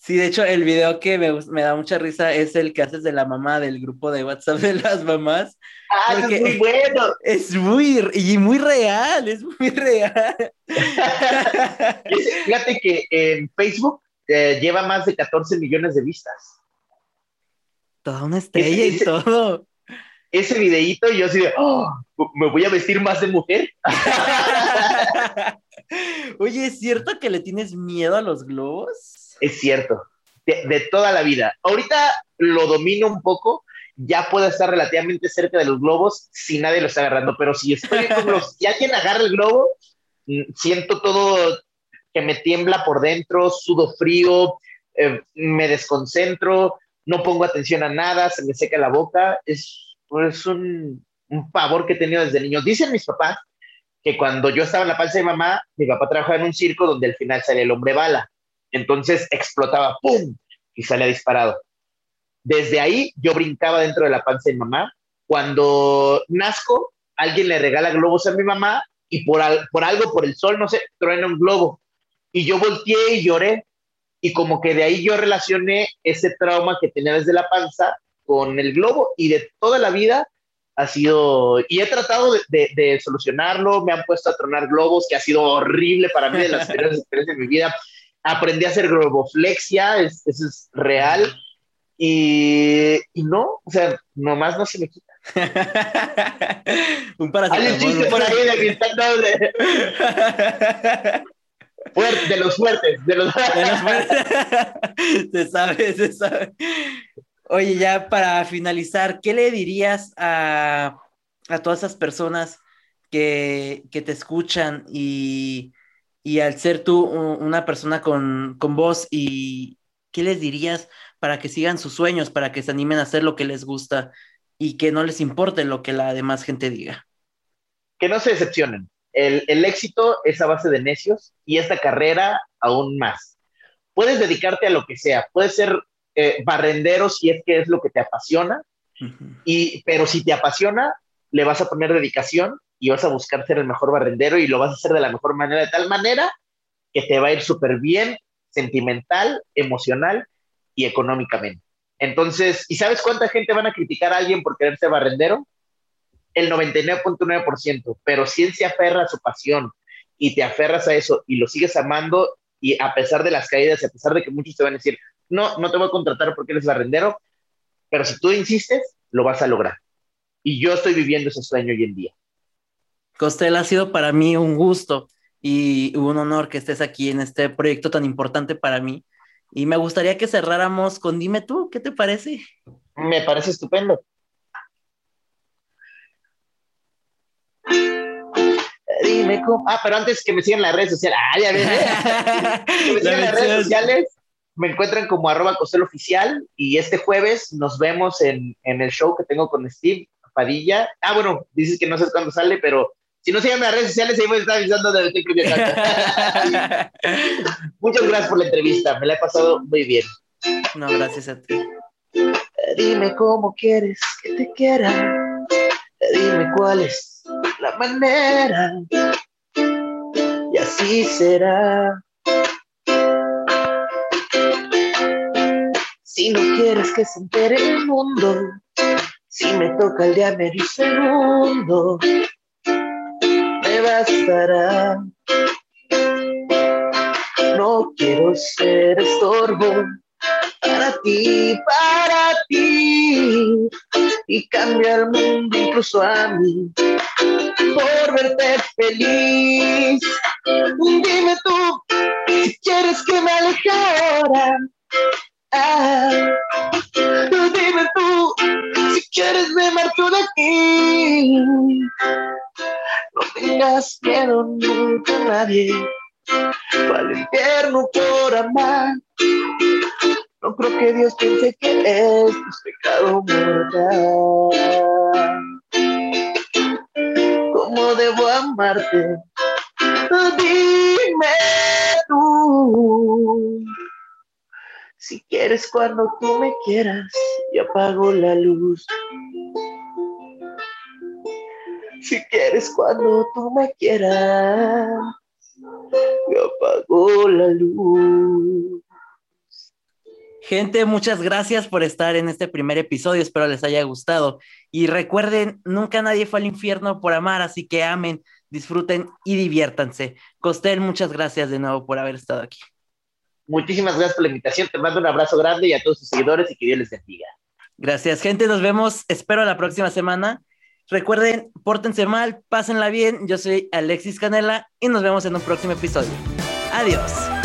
B: Sí, de hecho, el video que me, me, da mucha risa es el que haces de la mamá del grupo de WhatsApp de las mamás.
A: Ah, (laughs) es muy bueno.
B: Es muy, y muy real, es muy real.
A: Fíjate que en Facebook eh, lleva más de 14 millones de vistas.
B: Toda una estrella y todo.
A: Ese videíto, yo así de, oh, me voy a vestir más de mujer. (laughs)
B: Oye, ¿es cierto que le tienes miedo a los globos?
A: Es cierto, de, toda la vida. Ahorita lo domino un poco, ya puedo estar relativamente cerca de los globos si nadie lo está agarrando, pero si estoy con los, si alguien agarra el globo, mm, siento todo que me tiembla por dentro, sudo frío, eh, me desconcentro, no pongo atención a nada, se me seca la boca, es, es un, un pavor que he tenido desde niño. Dicen mis papás que cuando yo estaba en la panza de mamá, mi papá trabajaba en un circo donde al final sale el hombre bala. Entonces explotaba, ¡pum! y salía disparado. Desde ahí yo brincaba dentro de la panza de mamá. Cuando nazco, alguien le regala globos a mi mamá y por, por algo, por el sol, no sé, truena un globo. Y yo volteé y lloré. Y como que de ahí yo relacioné ese trauma que tenía desde la panza con el globo y de toda la vida ha sido, y he tratado de, solucionarlo, me han puesto a tronar globos, que ha sido horrible para mí, de las (laughs) peores experiencias de mi vida. Aprendí a hacer globoflexia, eso es real, y, y, no, o sea, nomás no se me quita. (laughs)
B: Un paracetamol.
A: Hay un chiste por ahí de Cristal Doble. (laughs) de los fuertes, de los, (laughs) de los fuertes. (laughs)
B: se sabe, se sabe. Oye, ya para finalizar, ¿qué le dirías a, todas esas personas que, te escuchan y, al ser tú una persona con, con voz y qué les dirías para que sigan sus sueños, para que se animen a hacer lo que les gusta y que no les importe lo que la demás gente diga?
A: Que no se decepcionen. El, el éxito es a base de necios y esta carrera aún más. Puedes dedicarte a lo que sea, puedes ser eh, barrendero si es que es lo que te apasiona, y, pero si te apasiona, le vas a poner dedicación y vas a buscar ser el mejor barrendero y lo vas a hacer de la mejor manera, de tal manera que te va a ir súper bien, sentimental, emocional y económicamente. Entonces, ¿y sabes cuánta gente van a criticar a alguien por querer ser barrendero? El 99.9%, pero si él se aferra a su pasión y te aferras a eso y lo sigues amando y a pesar de las caídas y a pesar de que muchos te van a decir, no, no te voy a contratar porque eres barrendero, pero si tú insistes, lo vas a lograr. Y yo estoy viviendo ese sueño hoy en día.
B: Costel, ha sido para mí un gusto y un honor que estés aquí en este proyecto tan importante para mí. Y me gustaría que cerráramos con Dime tú, ¿qué te parece?
A: Me parece estupendo. Dime cómo. Ah, pero antes que me sigan las redes sociales. Ah, ya ves. (laughs) que me sigan las redes sociales me encuentran como arroba oficial y este jueves nos vemos en, en, el show que tengo con Steve Padilla. Ah, bueno, dices que no sé cuándo sale, pero si no siguen las redes sociales, ahí voy a estar avisando de estoy (laughs) Muchas gracias por la entrevista, me la he pasado muy bien.
B: No, gracias a ti.
A: Dime cómo quieres que te quiera. Dime cuál es la manera. Y así será. Si no quieres que se entere el mundo, si me toca el día medio segundo, me bastará. No quiero ser estorbo para ti, para ti, y cambia el mundo incluso a mí verte feliz. Dime tú si quieres que me aleje ahora Ah, dime tú, si quieres me marcho de aquí. No tengas miedo nunca a nadie. Para el infierno por amar. No creo que Dios piense que es pecado mortal. Amarte? Dime tú. Si quieres cuando tú me quieras, yo apago la luz. Si quieres cuando tú me quieras, yo apago la luz.
B: Gente, muchas gracias por estar en este primer episodio, espero les haya gustado. Y recuerden, nunca nadie fue al infierno por amar, así que amen, disfruten y diviértanse. Costel, muchas gracias de nuevo por haber estado aquí.
A: Muchísimas gracias por la invitación, te mando un abrazo grande y a todos sus seguidores y que Dios les bendiga.
B: Gracias, gente, nos vemos, espero la próxima semana. Recuerden, pórtense mal, pásenla bien. Yo soy Alexis Canela y nos vemos en un próximo episodio. Adiós.